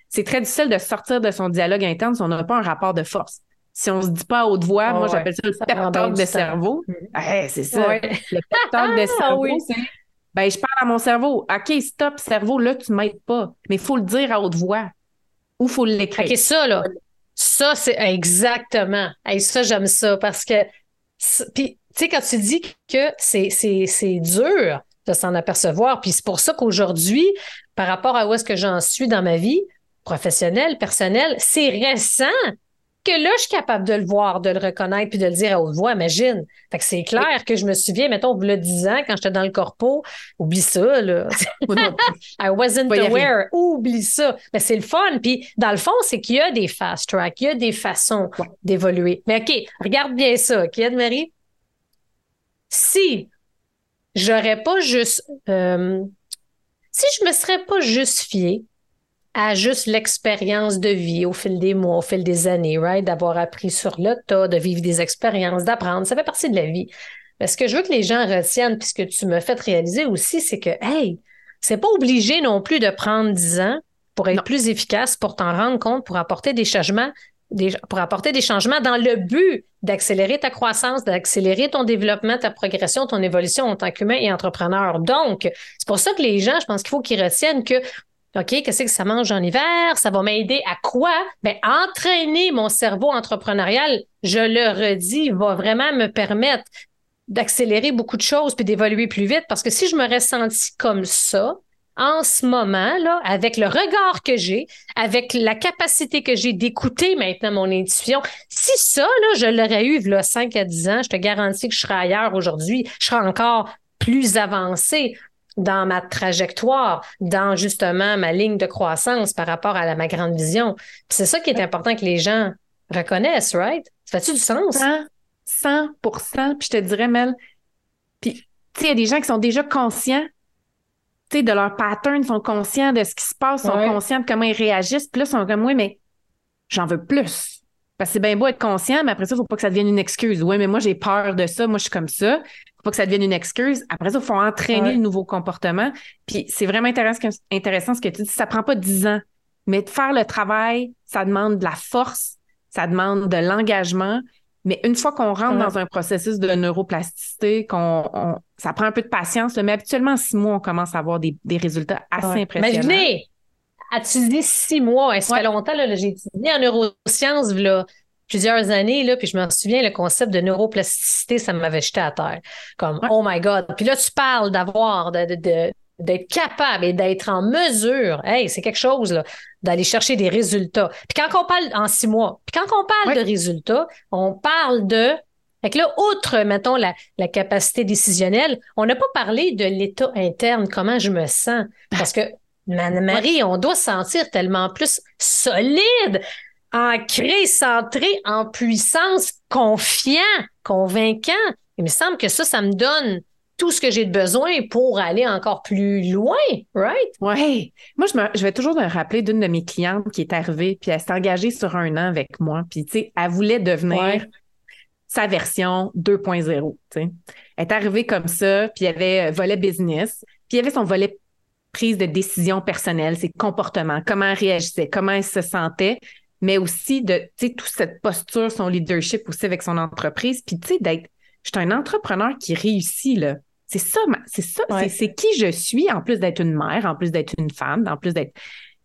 c'est très difficile de sortir de son dialogue interne si on n'a pas un rapport de force si on se dit pas à haute voix, moi j'appelle ça le pep talk de cerveau. Mm-hmm. c'est ça. Le pep talk de cerveau, c'est ben, je parle à mon cerveau. OK, stop, cerveau, là, tu m'aides pas. Mais il faut le dire à haute voix. Ou il faut l'écrire. OK, ça, là. Ça, c'est exactement. et ça, j'aime ça parce que. Puis, tu sais, quand tu dis que c'est dur, de s'en apercevoir. Puis c'est pour ça qu'aujourd'hui, par rapport à où est-ce que j'en suis dans ma vie professionnelle, personnelle, c'est récent que là, je suis capable de le voir, de le reconnaître, puis de le dire à haute voix, imagine. Fait que c'est clair que je me souviens, mettons, vous le 10 ans, quand j'étais dans le corpo, oublie ça, là. I wasn't aware. Oublie ça. Mais c'est le fun. Puis, dans le fond, c'est qu'il y a des fast tracks, il y a des façons d'évoluer. Mais OK, regarde bien ça, OK, Anne-Marie? Si j'aurais pas juste... Euh, si je me serais pas justifié à juste l'expérience de vie au fil des mois, au fil des années, right? D'avoir appris sur le tas, de vivre des expériences, d'apprendre. Ça fait partie de la vie. Mais ce que je veux que les gens retiennent, puis ce que tu me fais réaliser aussi, c'est que, hey, c'est pas obligé non plus de prendre 10 ans pour être plus efficace, pour t'en rendre compte, pour apporter des changements, des, pour apporter des changements dans le but d'accélérer ta croissance, d'accélérer ton développement, ta progression, ton évolution en tant qu'humain et entrepreneur. Donc, c'est pour ça que les gens, je pense qu'il faut qu'ils retiennent que OK, qu'est-ce que ça mange en hiver? Ça va m'aider à quoi? Bien, entraîner mon cerveau entrepreneurial, je le redis, va vraiment me permettre d'accélérer beaucoup de choses puis d'évoluer plus vite parce que si je me ressens comme ça, en ce moment, là, avec le regard que j'ai, avec la capacité que j'ai d'écouter maintenant mon intuition, si ça, là, je l'aurais eu là, 5 à 10 ans, je te garantis que je serais ailleurs aujourd'hui, je serais encore plus avancé dans ma trajectoire, dans justement ma ligne de croissance par rapport à ma grande vision. C'est ça qui est important que les gens reconnaissent, right? Ça fait-tu du sens? 100, 100% Puis je te dirais, Mel, puis tu sais, il y a des gens qui sont déjà conscients de leur pattern, sont conscients de ce qui se passe, sont conscients de comment ils réagissent. Puis là, ils sont comme, oui, mais j'en veux plus. Parce que c'est bien beau être conscient, mais après ça, il ne faut pas que ça devienne une excuse. Oui, mais moi, j'ai peur de ça. Moi, je suis comme ça. Faut pas que ça devienne une excuse. Après ça, il faut entraîner le nouveau comportement. Puis c'est vraiment intéressant, intéressant ce que tu dis. Ça prend pas dix ans. Mais de faire le travail, ça demande de la force, ça demande de l'engagement. Mais une fois qu'on rentre dans un processus de neuroplasticité, qu'on ça prend un peu de patience, mais habituellement, en six mois, on commence à avoir des, résultats assez impressionnants. Imaginez, as-tu dit six mois? Ça fait longtemps, j'ai étudié en neurosciences là, plusieurs années, là, puis je me souviens, le concept de neuroplasticité, ça m'avait jeté à terre. Comme, oh my God. Puis là, tu parles d'avoir, de, de, d'être capable et d'être en mesure, hey, c'est quelque chose, là, d'aller chercher des résultats. Puis quand on parle en six mois, puis quand on parle de résultats, on parle de. Fait que là, outre, mettons, la, la capacité décisionnelle, on n'a pas parlé de l'état interne, comment je me sens. Parce que, Marie, on doit se sentir tellement plus solide, ancré, centré, en puissance, confiant, convaincant. Il me semble que ça, ça me donne tout ce que j'ai de besoin pour aller encore plus loin, right? Oui. Moi, je, me, je vais toujours me rappeler d'une de mes clientes qui est arrivée, puis elle s'est engagée sur un an avec moi, puis tu sais, elle voulait devenir sa version 2.0, tu sais. Elle est arrivée comme ça, puis il y avait euh, volet business, puis il y avait son volet prise de décision personnelle, ses comportements, comment elle réagissait, comment elle se sentait, mais aussi de, tu sais, toute cette posture, son leadership aussi avec son entreprise, puis tu sais, d'être, je suis un entrepreneur qui réussit, là. C'est ça, c'est ça, c'est qui je suis, en plus d'être une mère, en plus d'être une femme, en plus d'être.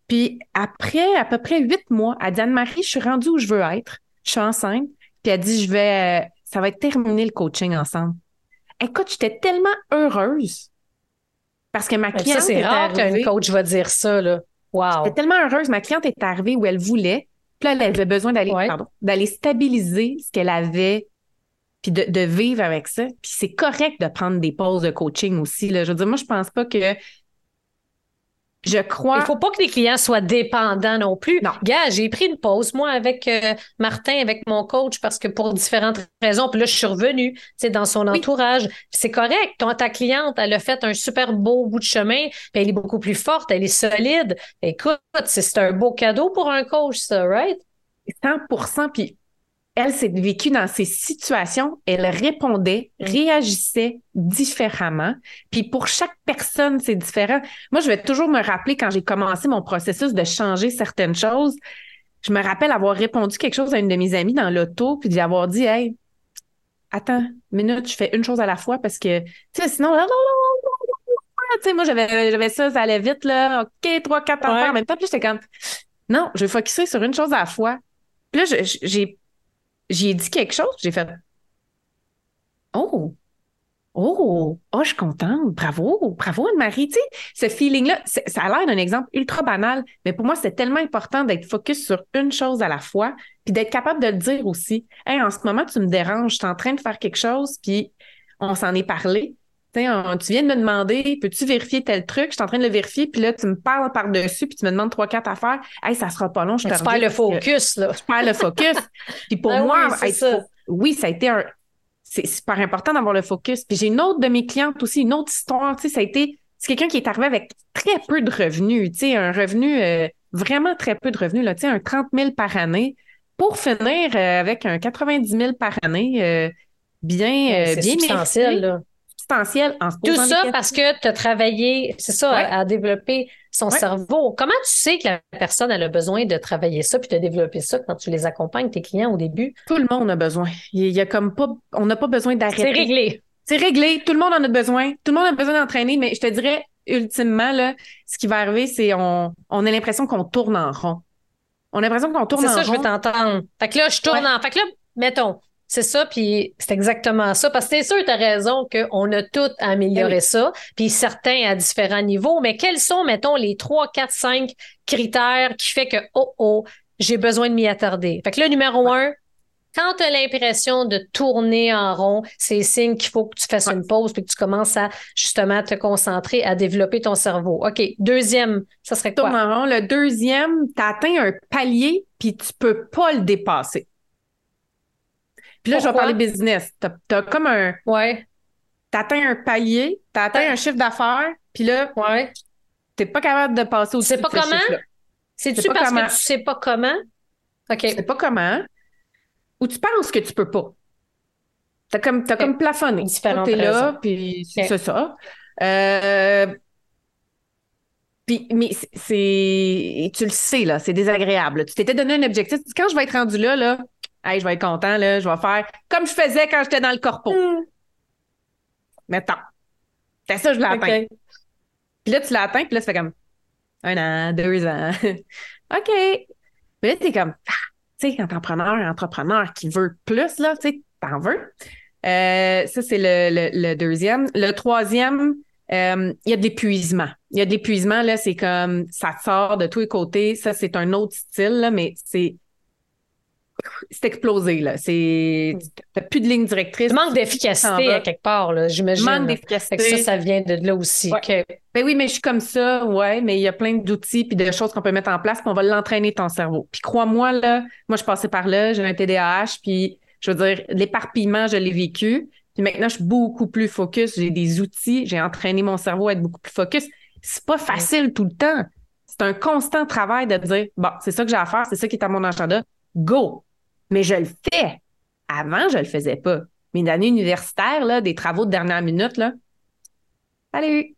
Puis après à peu près huit mois, elle dit Anne-Marie, je suis rendue où je veux être. Je suis enceinte. Puis elle dit Je vais, euh, ça va être terminé le coaching ensemble. Écoute, j'étais tellement heureuse. Parce que ma cliente. c'est rare qu'un coach va dire ça, là. Wow. J'étais tellement heureuse. Ma cliente est arrivée où elle voulait. Puis là, elle avait besoin d'aller, d'aller stabiliser ce qu'elle avait puis de, vivre avec ça. Puis c'est correct de prendre des pauses de coaching aussi. Là. Je veux dire, moi, je pense pas que je crois. Il faut pas que les clients soient dépendants non plus. Non. Gars, j'ai pris une pause, moi, avec euh, Martin, avec mon coach, parce que pour différentes raisons, puis là, je suis revenue, c'est dans son entourage. C'est correct. ta cliente, elle a fait un super beau bout de chemin, puis elle est beaucoup plus forte, elle est solide. Écoute, c'est un beau cadeau pour un coach, ça, right? 100% Puis elle s'est vécue dans ces situations, elle répondait, réagissait différemment. Puis pour chaque personne, c'est différent. Moi, je vais toujours me rappeler quand j'ai commencé mon processus de changer certaines choses. Je me rappelle avoir répondu quelque chose à une de mes amies dans l'auto, puis d'y avoir dit, hey, attends, une minute, je fais une chose à la fois parce que, tu sais, sinon, tu sais, moi, j'avais, ça, ça allait vite, là. OK, trois, quatre en même temps. Puis j'étais comme, non, je vais focuser sur une chose à la fois. Puis là, j'ai j'ai dit quelque chose, j'ai fait Oh, Oh, oh, je suis contente. Bravo, bravo Anne-Marie. Tu sais, ce feeling-là, ça a l'air d'un exemple ultra banal, mais pour moi, c'est tellement important d'être focus sur une chose à la fois, puis d'être capable de le dire aussi. Hey, en ce moment, tu me déranges, je suis en train de faire quelque chose, puis on s'en est parlé. Tu viens de me demander, peux-tu vérifier tel truc? Je suis en train de le vérifier, puis là, tu me parles par-dessus, puis tu me demandes trois, quatre affaires. Hey, ça sera pas long, je te Tu perds le focus, là. Je perds le focus. puis pour ben moi, oui, ça a été un, c'est super important d'avoir le focus. Puis j'ai une autre de mes clientes aussi, une autre histoire, tu sais, ça a été, c'est quelqu'un qui est arrivé avec très peu de revenus, tu sais, un revenu, euh, vraiment très peu de revenus, là, tu sais, un 30 000 par année, pour finir euh, avec un 90 000 par année, euh, bien, bien substantiel, là. En Tout ça parce que tu as travaillé, c'est ça, à développer son cerveau. Comment tu sais que la personne elle a besoin de travailler ça puis de développer ça quand tu les accompagnes, tes clients au début? Tout le monde a besoin. Il y a comme pas, on n'a pas besoin d'arrêter. C'est réglé. C'est réglé. Tout le monde en a besoin. Tout le monde a besoin d'entraîner, mais je te dirais, ultimement, là, ce qui va arriver, c'est on, on a l'impression qu'on tourne en rond. On a l'impression qu'on tourne en rond. C'est ça, je veux t'entendre. Fait que là, je tourne en. Fait que là, mettons, c'est ça, puis c'est exactement ça. Parce que c'est sûr, tu as raison qu'on a tout amélioré eh ça, puis certains à différents niveaux, mais quels sont, mettons, les 3, 4, 5 critères qui fait que, oh, oh, j'ai besoin de m'y attarder? Fait que le numéro un, quand tu as l'impression de tourner en rond, c'est signe qu'il faut que tu fasses une pause puis que tu commences à justement te concentrer à développer ton cerveau. OK. Deuxième, ça serait quoi? Tourne en rond. Le deuxième, tu as atteint un palier puis tu peux pas le dépasser. Puis là, je vais parler business. Tu as, comme un. Ouais. Tu atteint un palier, tu atteint un chiffre d'affaires, puis là, ouais. tu n'es pas capable de passer au-dessus de pas comment? C'est-tu parce que tu sais pas comment? OK. Tu sais pas comment. Ou tu penses que tu peux pas. Tu as comme, as comme plafonné. Tu es là, puis c'est ça. Euh, puis, mais c'est. Tu le sais, là, c'est désagréable. Tu t'étais donné un objectif. Quand je vais être rendu là, là, Hey, je vais être content, là, je vais faire comme je faisais quand j'étais dans le corpo. Mm. Mettons. C'est ça, je l'ai atteint. Puis là, tu l'as atteint, puis là, ça fait comme un an, deux ans. OK. Mais là, t'es comme, ah, tu sais, entrepreneur, entrepreneur qui veut plus, là, tu sais, t'en veux. Euh, ça, c'est le, le, deuxième. Le troisième, euh, il y a de l'épuisement. Il y a de l'épuisement, là, c'est comme, ça sort de tous les côtés. Ça, c'est un autre style, là, mais c'est c'est explosé, là. C'est. T'as plus de ligne directrice. Manque d'efficacité à quelque part, là, j'imagine. Manque d'efficacité. Ça, ça vient de là aussi. Ben oui, mais je suis comme ça, ouais, mais il y a plein d'outils puis de choses qu'on peut mettre en place, puis on va l'entraîner ton cerveau. Puis crois-moi, là, moi, je passais par là, j'ai un TDAH, puis je veux dire, l'éparpillement, je l'ai vécu. Puis maintenant, je suis beaucoup plus focus, j'ai des outils, j'ai entraîné mon cerveau à être beaucoup plus focus. C'est pas facile tout le temps. C'est un constant travail de dire, bon, c'est ça que j'ai à faire, c'est ça qui est à mon agenda. Go! Mais je le fais. Avant, je le faisais pas. Mes années universitaires, là, des travaux de dernière minute, là, salut!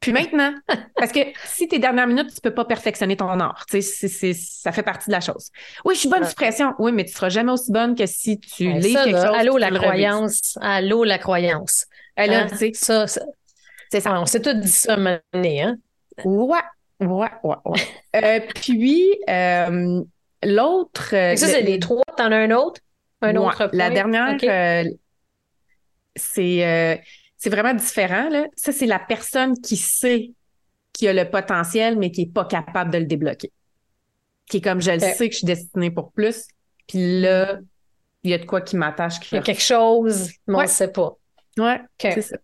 Puis maintenant, parce que si tes dernières minutes, tu peux pas perfectionner ton art. Tu sais, ça fait partie de la chose. Oui, je suis bonne suppression. Oui, mais tu seras jamais aussi bonne que si tu lis quelque chose. Allô, la croyance. Allô, la croyance. Elle hein? ça, ça c'est ça. On s'est tout dit ça hein? Ouais, ouais, ouais, ouais. euh, puis, euh, L'autre. Euh, ça, c'est les trois. T'en as un autre? Un autre point? La dernière, euh, c'est euh, c'est vraiment différent. Là. Ça, c'est la personne qui sait qui a le potentiel, mais qui n'est pas capable de le débloquer. Qui est comme je le sais que je suis destinée pour plus. Puis là, il y a de quoi qui m'attache. Il y a quelque chose, mais on ne sait pas. Ouais, c'est ça.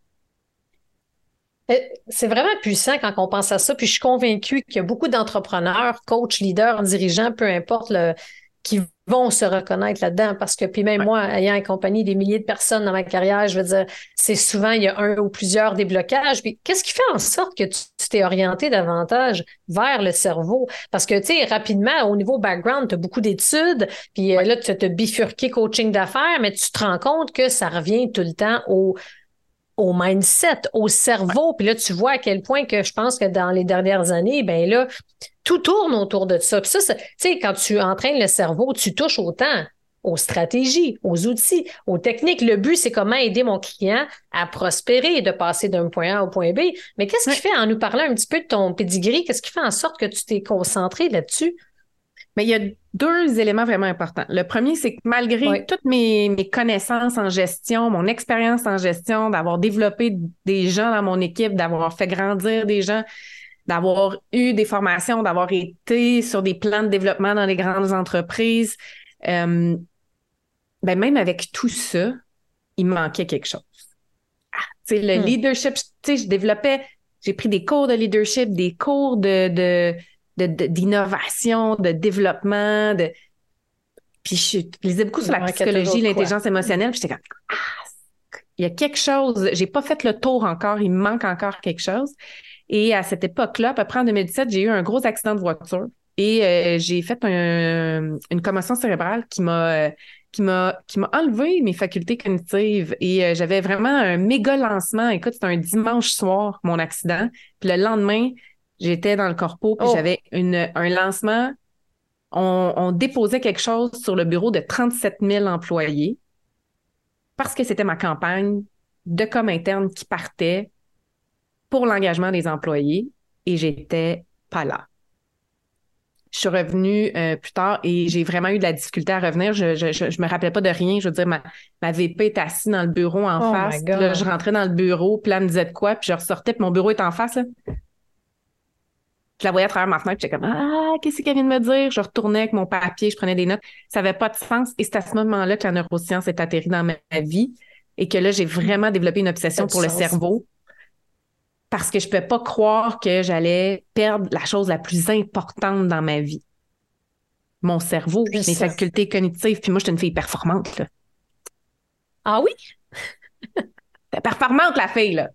Euh, c'est vraiment puissant quand on pense à ça. Puis je suis convaincue qu'il y a beaucoup d'entrepreneurs, coachs, leaders, dirigeants, peu importe, le, qui vont se reconnaître là-dedans. Parce que, puis même moi, ayant accompagné des milliers de personnes dans ma carrière, je veux dire, c'est souvent, il y a un ou plusieurs déblocages. Puis qu'est-ce qui fait en sorte que tu t'es orienté davantage vers le cerveau? Parce que, tu sais, rapidement, au niveau background, tu as beaucoup d'études, puis euh, là, tu as bifurqué coaching d'affaires, mais tu te rends compte que ça revient tout le temps au au mindset, au cerveau. Puis là, tu vois à quel point que je pense que dans les dernières années, ben là, tout tourne autour de ça. Puis ça, tu sais, quand tu entraînes le cerveau, tu touches autant aux stratégies, aux outils, aux techniques. Le but, c'est comment aider mon client à prospérer, de passer d'un point A au point B. Mais qu'est-ce qui fait, en nous parlant un petit peu de ton pedigree, qu'est-ce qui fait en sorte que tu t'es concentré là-dessus? Mais il y a deux éléments vraiment importants. Le premier, c'est que malgré toutes mes, mes, connaissances en gestion, mon expérience en gestion, d'avoir développé des gens dans mon équipe, d'avoir fait grandir des gens, d'avoir eu des formations, d'avoir été sur des plans de développement dans les grandes entreprises, euh, ben même avec tout ça, il manquait quelque chose. Ah, le hmm. leadership, je développais, j'ai pris des cours de leadership, des cours de, de d'innovation, de, développement, de. Puis je lisais beaucoup sur la psychologie, l'intelligence émotionnelle, puis j'étais comme ah, il y a quelque chose, j'ai pas fait le tour encore, il me manque encore quelque chose. Et à cette époque-là, à peu près en 2017, j'ai eu un gros accident de voiture et euh, j'ai fait une commotion cérébrale qui m'a qui m'a qui m'a enlevé mes facultés cognitives et euh, j'avais vraiment un méga lancement. Écoute, c'était un dimanche soir mon accident. Puis le lendemain, J'étais dans le corpo, puis oh. j'avais un lancement. On, déposait quelque chose sur le bureau de 37 000 employés parce que c'était ma campagne de com interne qui partait pour l'engagement des employés et j'étais pas là. Je suis revenue euh, plus tard et j'ai vraiment eu de la difficulté à revenir. Je, je, me rappelais pas de rien. Je veux dire, ma, ma VP est assise dans le bureau en oh face. je rentrais dans le bureau, puis là, elle me disait de quoi, puis je ressortais, puis mon bureau est en face. Je la voyais à travers ma fenêtre, j'étais comme Ah, qu'est-ce qu'elle vient de me dire? Je retournais avec mon papier, je prenais des notes. Ça n'avait pas de sens. Et c'est à ce moment-là que la neuroscience est atterrie dans ma vie et que là, j'ai vraiment développé une obsession pour le cerveau parce que je ne peux pas croire que j'allais perdre la chose la plus importante dans ma vie. Mon cerveau, mes facultés cognitives. Puis moi, je suis une fille performante. Ah oui? T'es performante, la fille, là.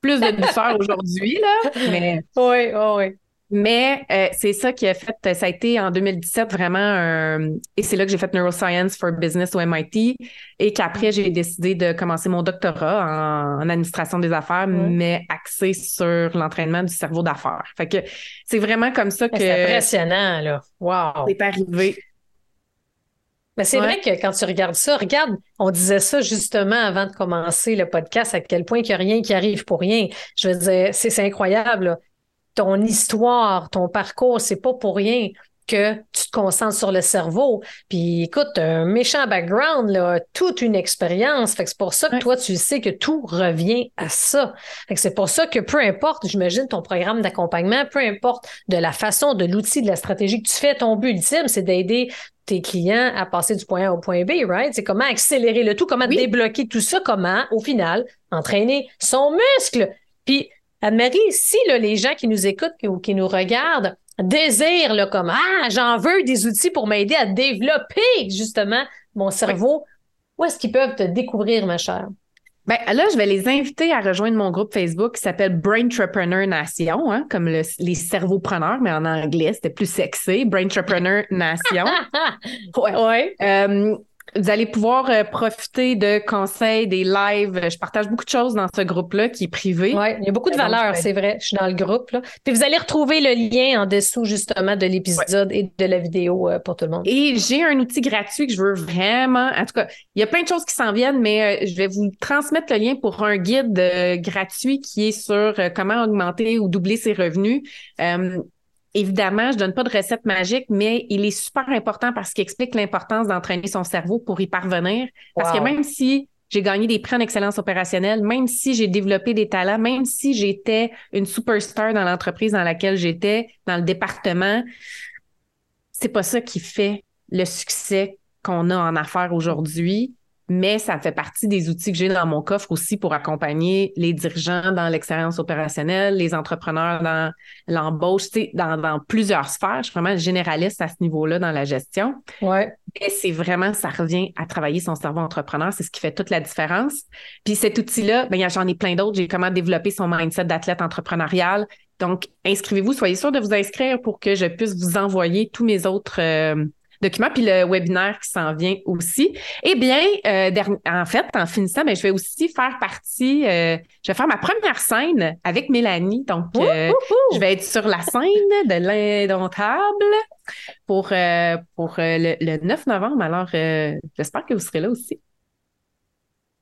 Plus de douceur aujourd'hui, là. Mais... Oui, oui, oui. Mais euh, c'est ça qui a fait, ça a été en 2017 vraiment un, et c'est là que j'ai fait Neuroscience for Business au MIT et qu'après j'ai décidé de commencer mon doctorat en, administration des affaires, mais axé sur l'entraînement du cerveau d'affaires. Fait que c'est vraiment comme ça que. C'est impressionnant, là. Wow. C'est arrivé. Mais c'est vrai que quand tu regardes ça, regarde, on disait ça justement avant de commencer le podcast, à quel point il n'y a rien qui arrive pour rien. Je veux dire, c'est incroyable. Là ton histoire, ton parcours, c'est pas pour rien que tu te concentres sur le cerveau. Puis écoute, un méchant background, là, toute une expérience. Fait que c'est pour ça que toi, tu sais que tout revient à ça. Fait que c'est pour ça que peu importe, j'imagine, ton programme d'accompagnement, peu importe de la façon, de l'outil, de la stratégie que tu fais, ton but ultime, c'est d'aider tes clients à passer du point A au point B, right? C'est comment accélérer le tout, comment débloquer tout ça, comment, au final, entraîner son muscle. Puis Anne-Marie, si les gens qui nous écoutent ou qui nous regardent désirent là, comme Ah, j'en veux des outils pour m'aider à développer justement mon cerveau, où est-ce qu'ils peuvent te découvrir, ma chère? Ben là, je vais les inviter à rejoindre mon groupe Facebook qui s'appelle Brain Entrepreneur Nation, hein, comme les cerveaux preneurs, mais en anglais, c'était plus sexy. Brain Entrepreneur Nation. ouais. ouais. Euh, vous allez pouvoir euh, profiter de conseils, des lives. Je partage beaucoup de choses dans ce groupe-là qui est privé. Oui, il y a beaucoup de valeurs, c'est vrai. Je suis dans le groupe. Là. Puis vous allez retrouver le lien en dessous justement de l'épisode et de la vidéo euh, pour tout le monde. Et j'ai un outil gratuit que je veux vraiment. En tout cas, il y a plein de choses qui s'en viennent, mais euh, je vais vous transmettre le lien pour un guide gratuit qui est sur comment augmenter ou doubler ses revenus. Évidemment, je donne pas de recette magique, mais il est super important parce qu'il explique l'importance d'entraîner son cerveau pour y parvenir. Parce que même si j'ai gagné des prix en excellence opérationnelle, même si j'ai développé des talents, même si j'étais une superstar dans l'entreprise dans laquelle j'étais, dans le département, c'est pas ça qui fait le succès qu'on a en affaires aujourd'hui mais ça fait partie des outils que j'ai dans mon coffre aussi pour accompagner les dirigeants dans l'expérience opérationnelle, les entrepreneurs dans l'embauche, tu sais, dans, dans, plusieurs sphères. Je suis vraiment généraliste à ce niveau-là dans la gestion. Ouais. Et c'est vraiment, ça revient à travailler son cerveau entrepreneur. C'est ce qui fait toute la différence. Puis cet outil-là, ben, j'en ai plein d'autres. J'ai comment développer son mindset d'athlète entrepreneurial. Donc, inscrivez-vous, soyez sûr de vous inscrire pour que je puisse vous envoyer tous mes autres euh, document, puis le webinaire qui s'en vient aussi. Eh bien, euh, en fait, en finissant, ben, je vais aussi faire partie, euh, je vais faire ma première scène avec Mélanie. Donc, euh, je vais être sur la scène de l'indomptable pour, pour le, 9 novembre. Alors, j'espère que vous serez là aussi.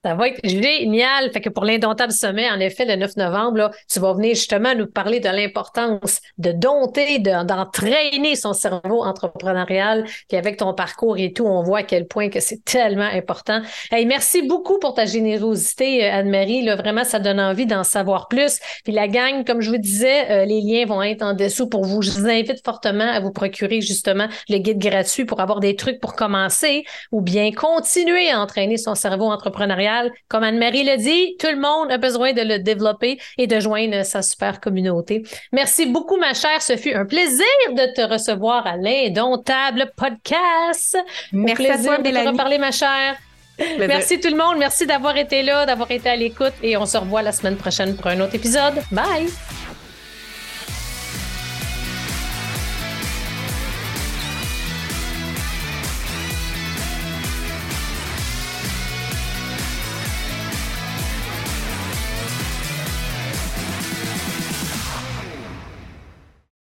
Ça va être génial. Fait que pour l'Indomptable Sommet, en effet, le 9 novembre, là, tu vas venir justement nous parler de l'importance de dompter, d'entraîner son cerveau entrepreneurial. Puis avec ton parcours et tout, on voit à quel point que c'est tellement important. Hey, merci beaucoup pour ta générosité, euh, Anne-Marie. Vraiment, ça donne envie d'en savoir plus. Puis la gang, comme je vous disais, euh, les liens vont être en dessous pour vous. Je vous invite fortement à vous procurer justement le guide gratuit pour avoir des trucs pour commencer ou bien continuer à entraîner son cerveau entrepreneurial comme Anne-Marie le dit, tout le monde a besoin de le développer et de joindre sa super communauté. Merci beaucoup, ma chère. Ce fut un plaisir de te recevoir à l'Indomptable Podcast. Merci à toi, de te reparler, ma chère. Merci tout le monde. Merci d'avoir été là, d'avoir été à l'écoute et on se revoit la semaine prochaine pour un autre épisode. Bye!